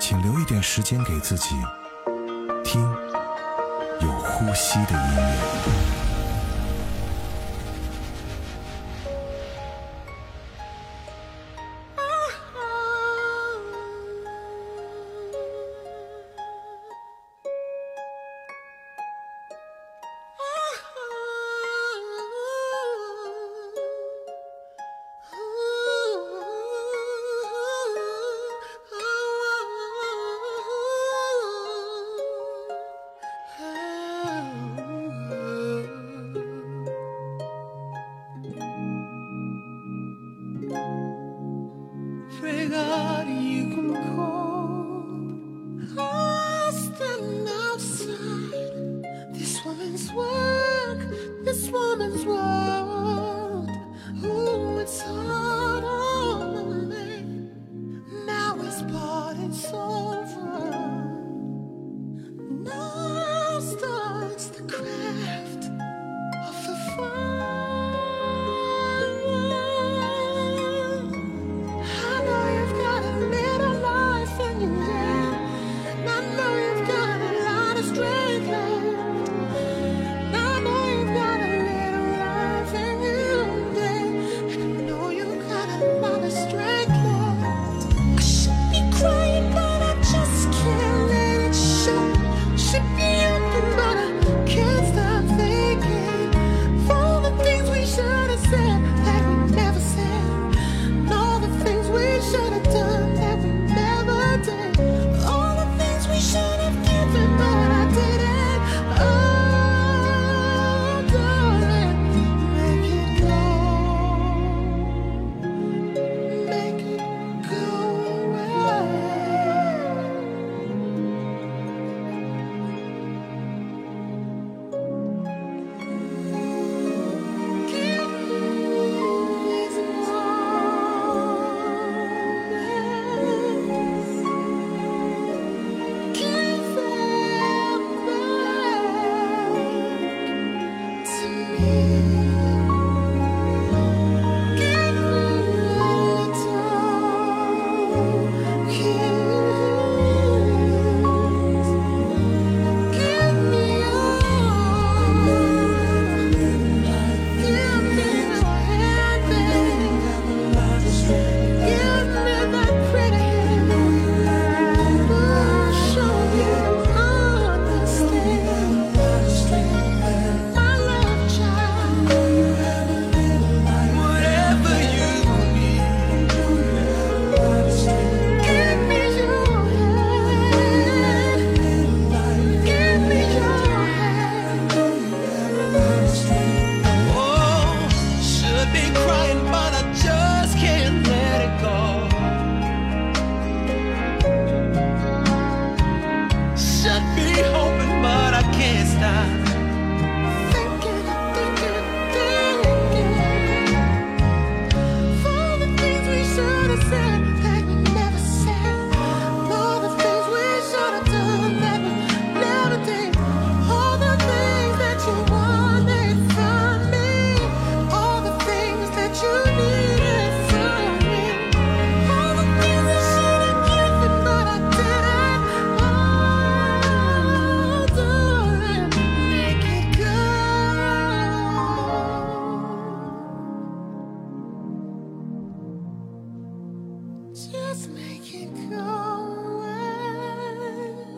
请留一点时间给自己，听有呼吸的音乐。哦。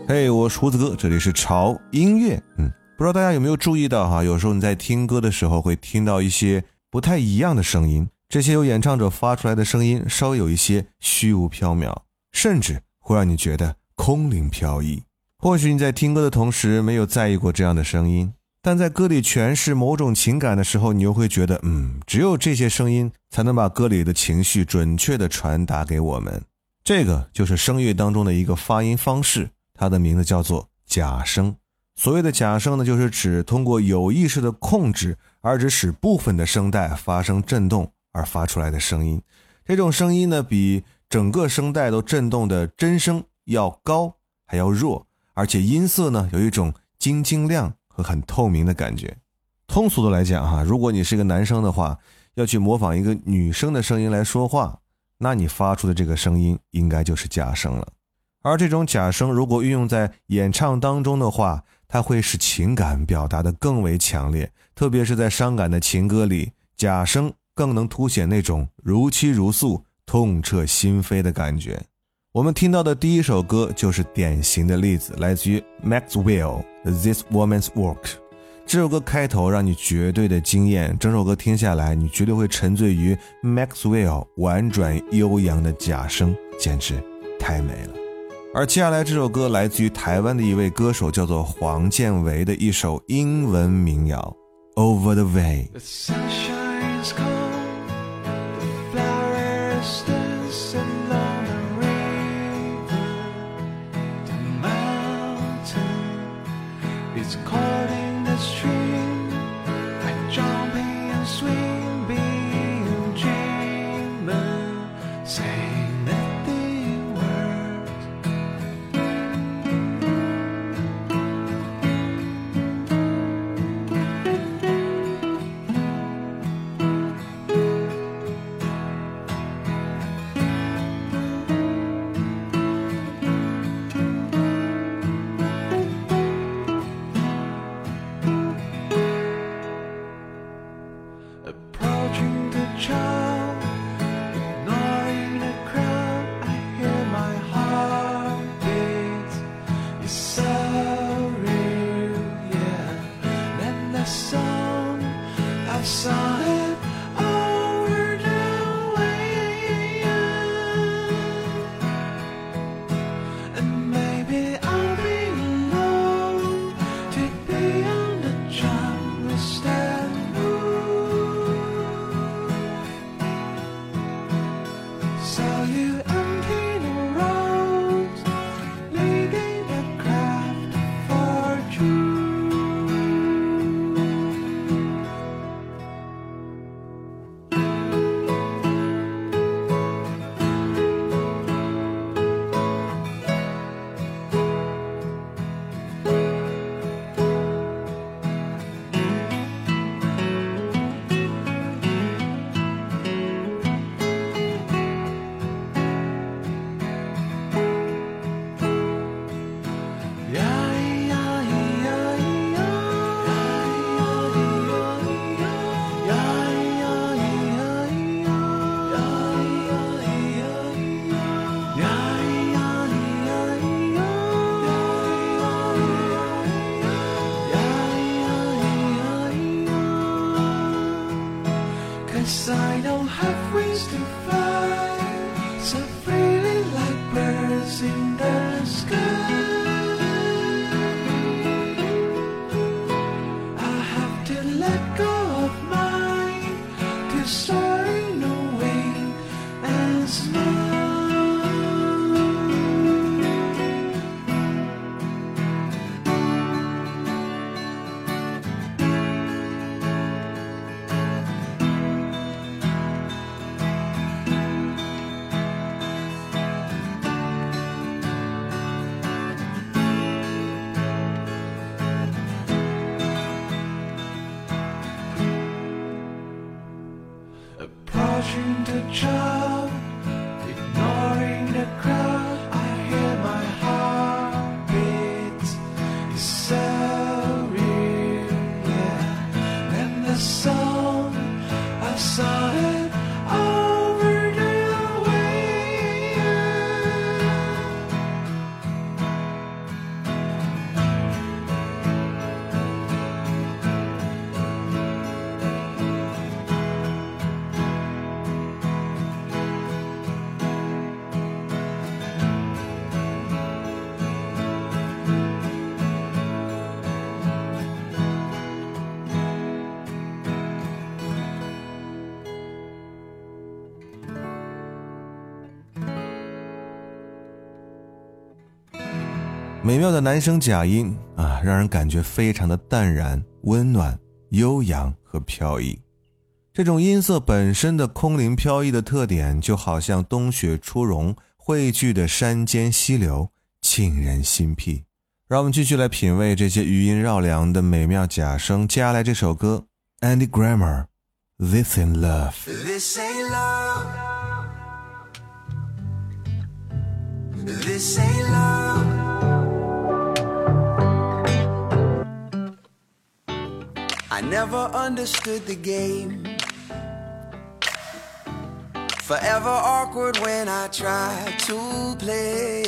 嘿，我是胡子哥，这里是潮音乐。嗯，不知道大家有没有注意到哈？有时候你在听歌的时候会听到一些不太一样的声音，这些由演唱者发出来的声音稍微有一些虚无缥缈，甚至会让你觉得空灵飘逸。或许你在听歌的同时没有在意过这样的声音，但在歌里诠释某种情感的时候，你又会觉得，嗯，只有这些声音才能把歌里的情绪准确地传达给我们。这个就是声乐当中的一个发音方式。它的名字叫做假声。所谓的假声呢，就是指通过有意识的控制，而只使部分的声带发生震动而发出来的声音。这种声音呢，比整个声带都震动的真声要高，还要弱，而且音色呢，有一种晶晶亮和很透明的感觉。通俗的来讲，哈，如果你是一个男生的话，要去模仿一个女生的声音来说话，那你发出的这个声音应该就是假声了。而这种假声如果运用在演唱当中的话，它会使情感表达的更为强烈，特别是在伤感的情歌里，假声更能凸显那种如泣如诉、痛彻心扉的感觉。我们听到的第一首歌就是典型的例子，来自于 Maxwell《This Woman's Work》。这首歌开头让你绝对的惊艳，整首歌听下来，你绝对会沉醉于 Maxwell 婉转悠扬的假声，简直太美了。而接下来这首歌来自于台湾的一位歌手，叫做黄建维的一首英文民谣《Over the Way》。这美妙的男声假音啊，让人感觉非常的淡然、温暖、悠扬和飘逸。这种音色本身的空灵飘逸的特点，就好像冬雪初融汇聚的山间溪流，沁人心脾。让我们继续来品味这些余音绕梁的美妙假声。接下来这首歌，Andy Grammer，This in Love。This ain't love. This ain't love. I never understood the game. Forever awkward when I try to play.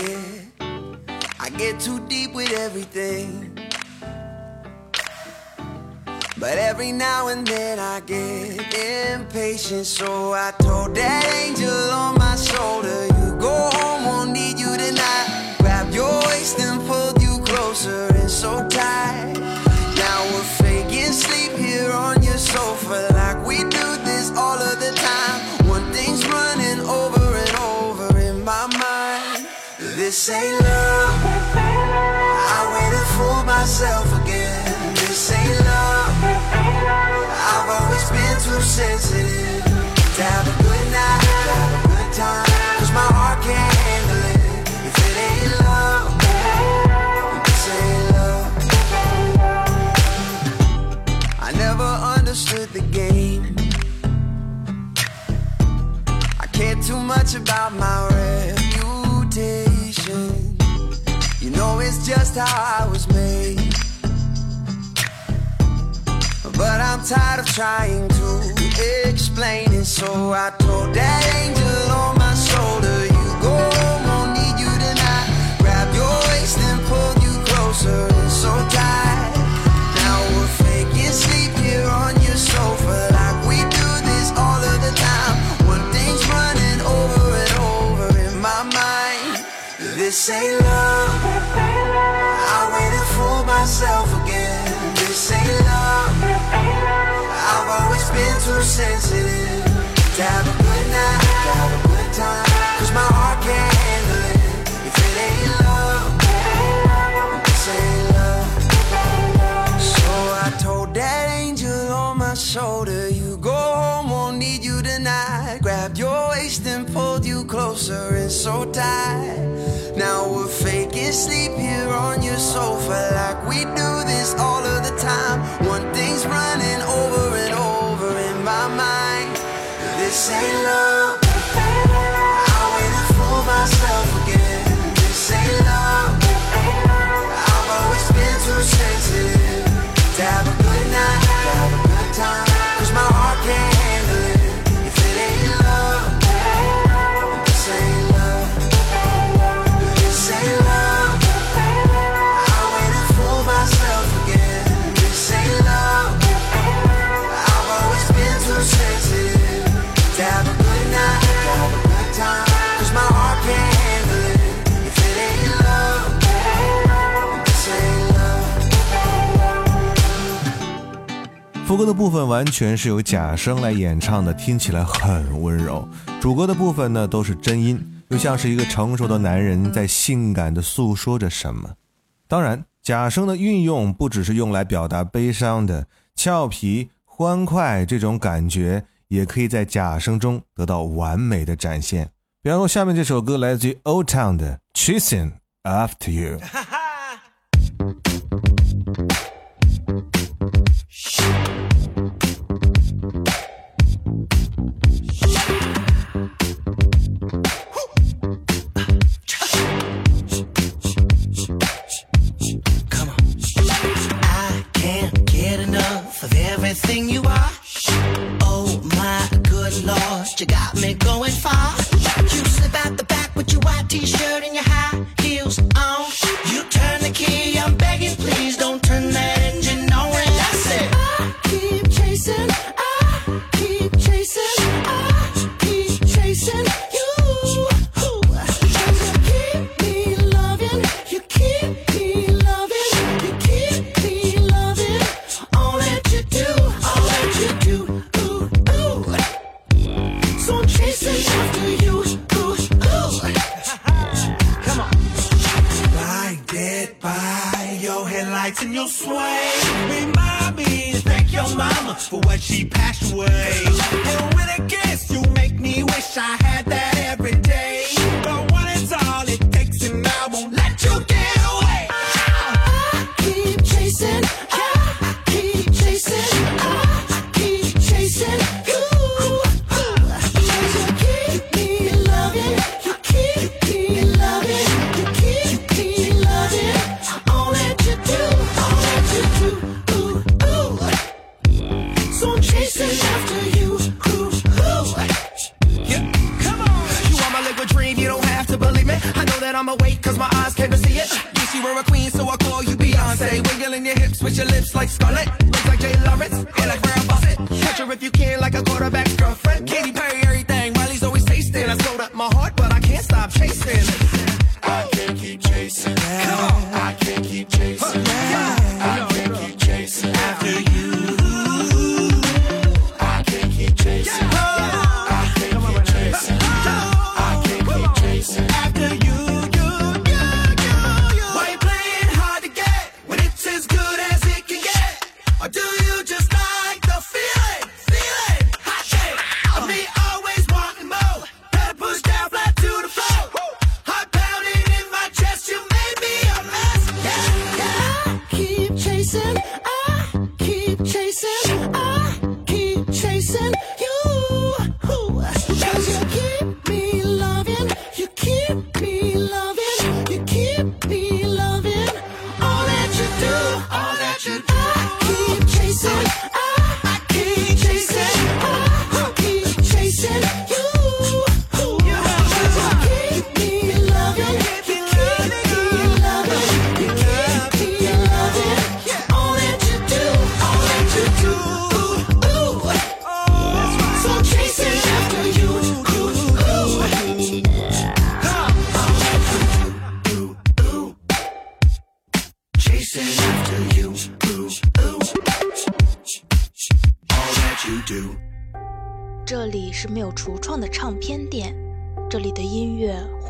I get too deep with everything. But every now and then I get impatient, so I told that angel on my shoulder, You go home, won't need you tonight. Grab your waist and pulled you closer and so tight. Now we're sofa like we do this all of the time. One thing's running over and over in my mind. This ain't love. I waited for myself again. This ain't love. I've always been too sensitive much about my reputation. You know it's just how I was made. But I'm tired of trying to explain it. So I told that angel myself again. This ain't love. I've always been too sensitive to have a good night, to have a good time. Cause my heart can't handle it. If it ain't love, this ain't love. So I told that angel on my shoulder, You go home, won't need you tonight. Grabbed your waist and pulled you closer and so tight. Now we're faking sleep here on your sofa like we do this all of the time. One thing's running over and over in my mind. This ain't love. I for myself again. This ain't love. I've always been too sensitive 副歌的部分完全是由假声来演唱的，听起来很温柔。主歌的部分呢，都是真音，又像是一个成熟的男人在性感的诉说着什么。当然，假声的运用不只是用来表达悲伤的、俏皮、欢快这种感觉，也可以在假声中得到完美的展现。比方说，下面这首歌来自于 Old Town 的《Chasing After You》。You were a queen, so I call you Beyonce. Wiggling your hips with your lips like Scarlett. Looks like Jay Lawrence, and like Brown Fawcett. Catch her if you can, like a quarterback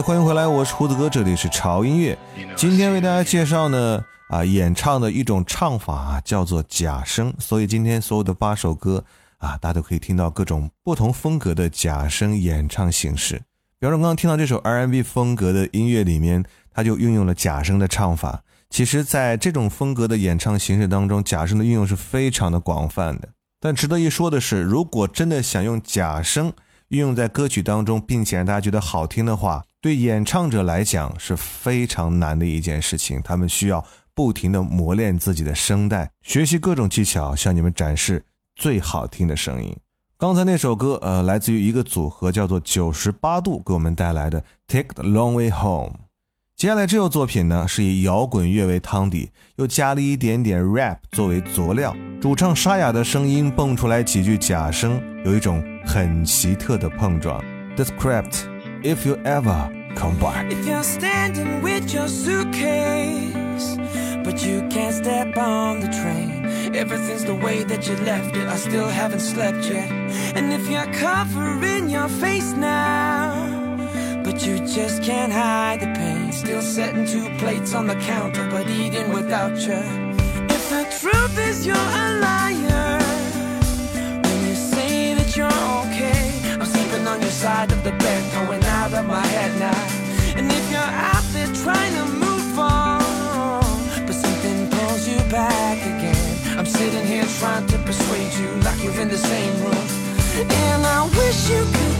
哎，欢迎回来，我是胡子哥，这里是潮音乐。今天为大家介绍呢，啊，演唱的一种唱法啊，叫做假声。所以今天所有的八首歌啊，大家都可以听到各种不同风格的假声演唱形式。比方说，刚刚听到这首 R&B 风格的音乐里面，它就运用了假声的唱法。其实，在这种风格的演唱形式当中，假声的运用是非常的广泛的。但值得一说的是，如果真的想用假声运用在歌曲当中，并且让大家觉得好听的话，对演唱者来讲是非常难的一件事情。他们需要不停的磨练自己的声带，学习各种技巧，向你们展示最好听的声音。刚才那首歌，呃，来自于一个组合叫做九十八度给我们带来的《Take the Long Way Home》。接下来这首作品呢，是以摇滚乐为汤底，又加了一点点 rap 作为佐料。主唱沙哑的声音蹦出来几句假声，有一种很奇特的碰撞。The script, if you ever come back。If you're standing with your suitcase, but you can't step on the train, everything's the way that you left it. I still haven't slept yet. And if you're covering your face now, but you just can't hide the pain, still setting two plates on the counter, but eating without you. If the truth is you're a liar, when you say that you're okay, I'm sleeping on your side of the bed, going out of my head now. And if you're out there trying to move on, but something pulls you back again, I'm sitting here trying to persuade you like you're in the same room. And I wish you could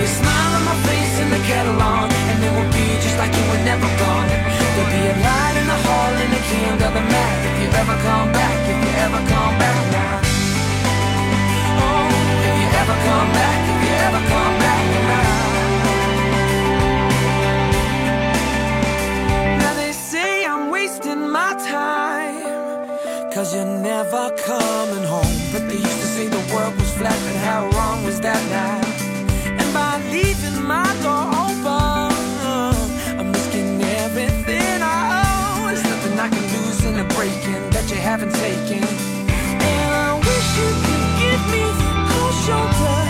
Be a smile on my face and the kettle and it will be just like you were never gone. There'll be a light in the hall and a key under the mat if you ever come back, if you ever come back now. Oh, if you ever come back, if you ever come back now. Now they say I'm wasting my time. Cause you're never coming home. But they used to say the world was flat, and how wrong was that now? Haven't taken. And I wish you could give me cold shoulder.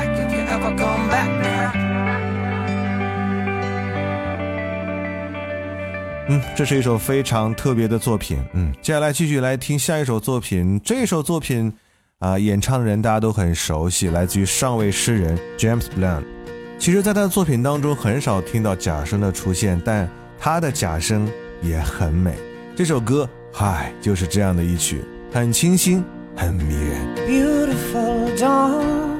这是一首非常特别的作品。嗯，接下来继续来听下一首作品。这首作品啊、演唱的人大家都很熟悉，来自于上位诗人 James Blunt。其实，在他的作品当中，很少听到假声的出现，但他的假声也很美。这首歌，嗨，就是这样的一曲，很清新，很迷人。beautiful dawn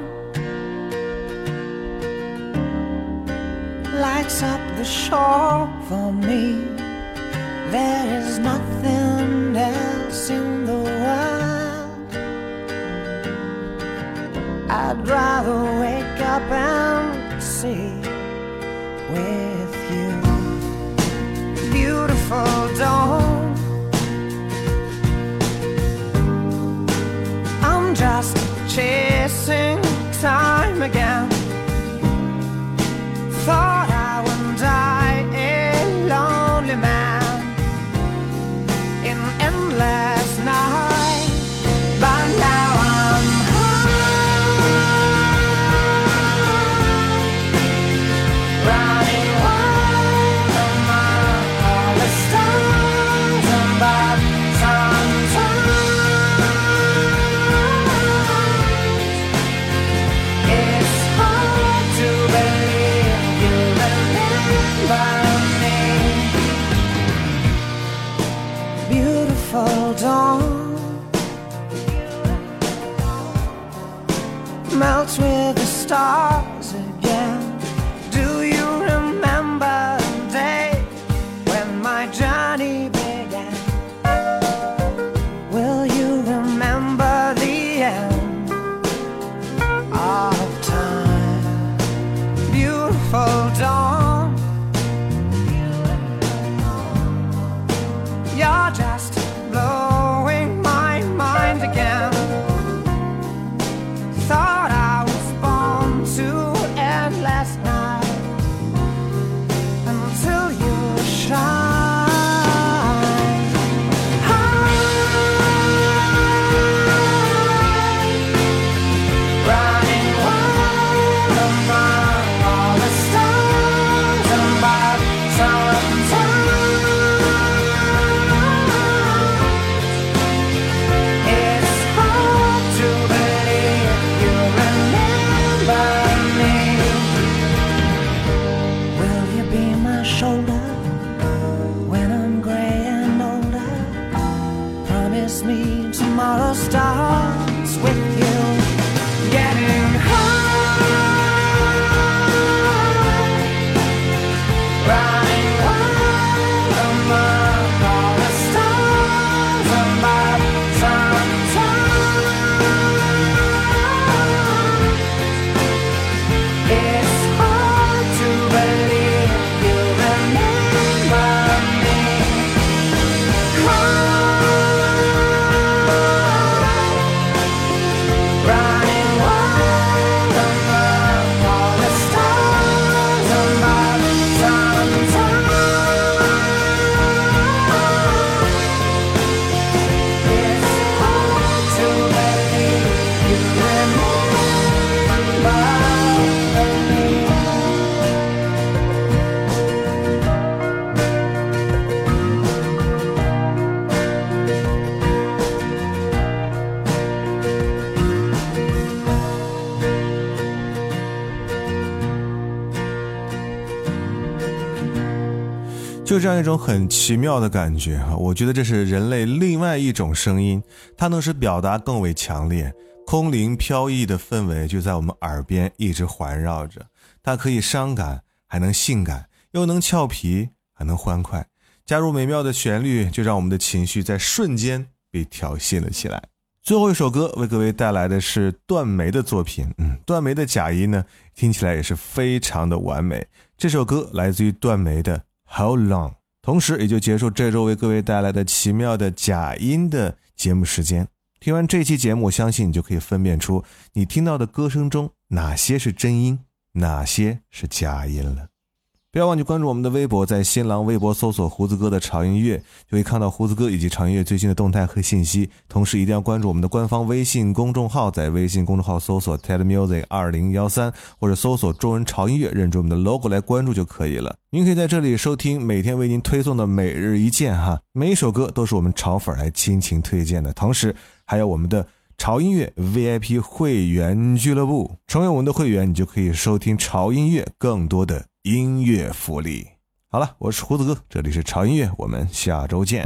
lights up the shore for me. There is nothing else in the world. I'd rather wake up and see with you. Beautiful dawn. Beautiful dawn melts with the stars 就这样一种很奇妙的感觉哈，我觉得这是人类另外一种声音，它能使表达更为强烈，空灵飘逸的氛围就在我们耳边一直环绕着。它可以伤感，还能性感，又能俏皮，还能欢快。加入美妙的旋律，就让我们的情绪在瞬间被调戏了起来。最后一首歌为各位带来的是段梅的作品，嗯，段梅的假音呢，听起来也是非常的完美。这首歌来自于段梅的《How Long》，同时也就结束这周为各位带来的奇妙的假音的节目时间。听完这期节目，我相信你就可以分辨出你听到的歌声中哪些是真音，哪些是假音了。不要忘记关注我们的微博，在新浪微博搜索“胡子哥的潮音乐”，就会看到胡子哥以及潮音乐最新的动态和信息。同时，一定要关注我们的官方微信公众号，在微信公众号搜索 “TED Music 二零幺三”或者搜索“中文潮音乐”，认准我们的 logo 来关注就可以了。您可以在这里收听每天为您推送的每日一见哈，每一首歌都是我们潮粉来倾情推荐的，同时还有我们的。潮音乐 VIP 会员俱乐部，成为我们的会员，你就可以收听潮音乐更多的音乐福利。好了，我是胡子哥，这里是潮音乐，我们下周见。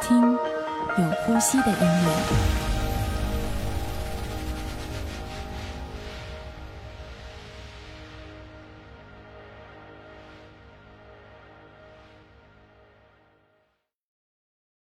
听有呼吸的音乐。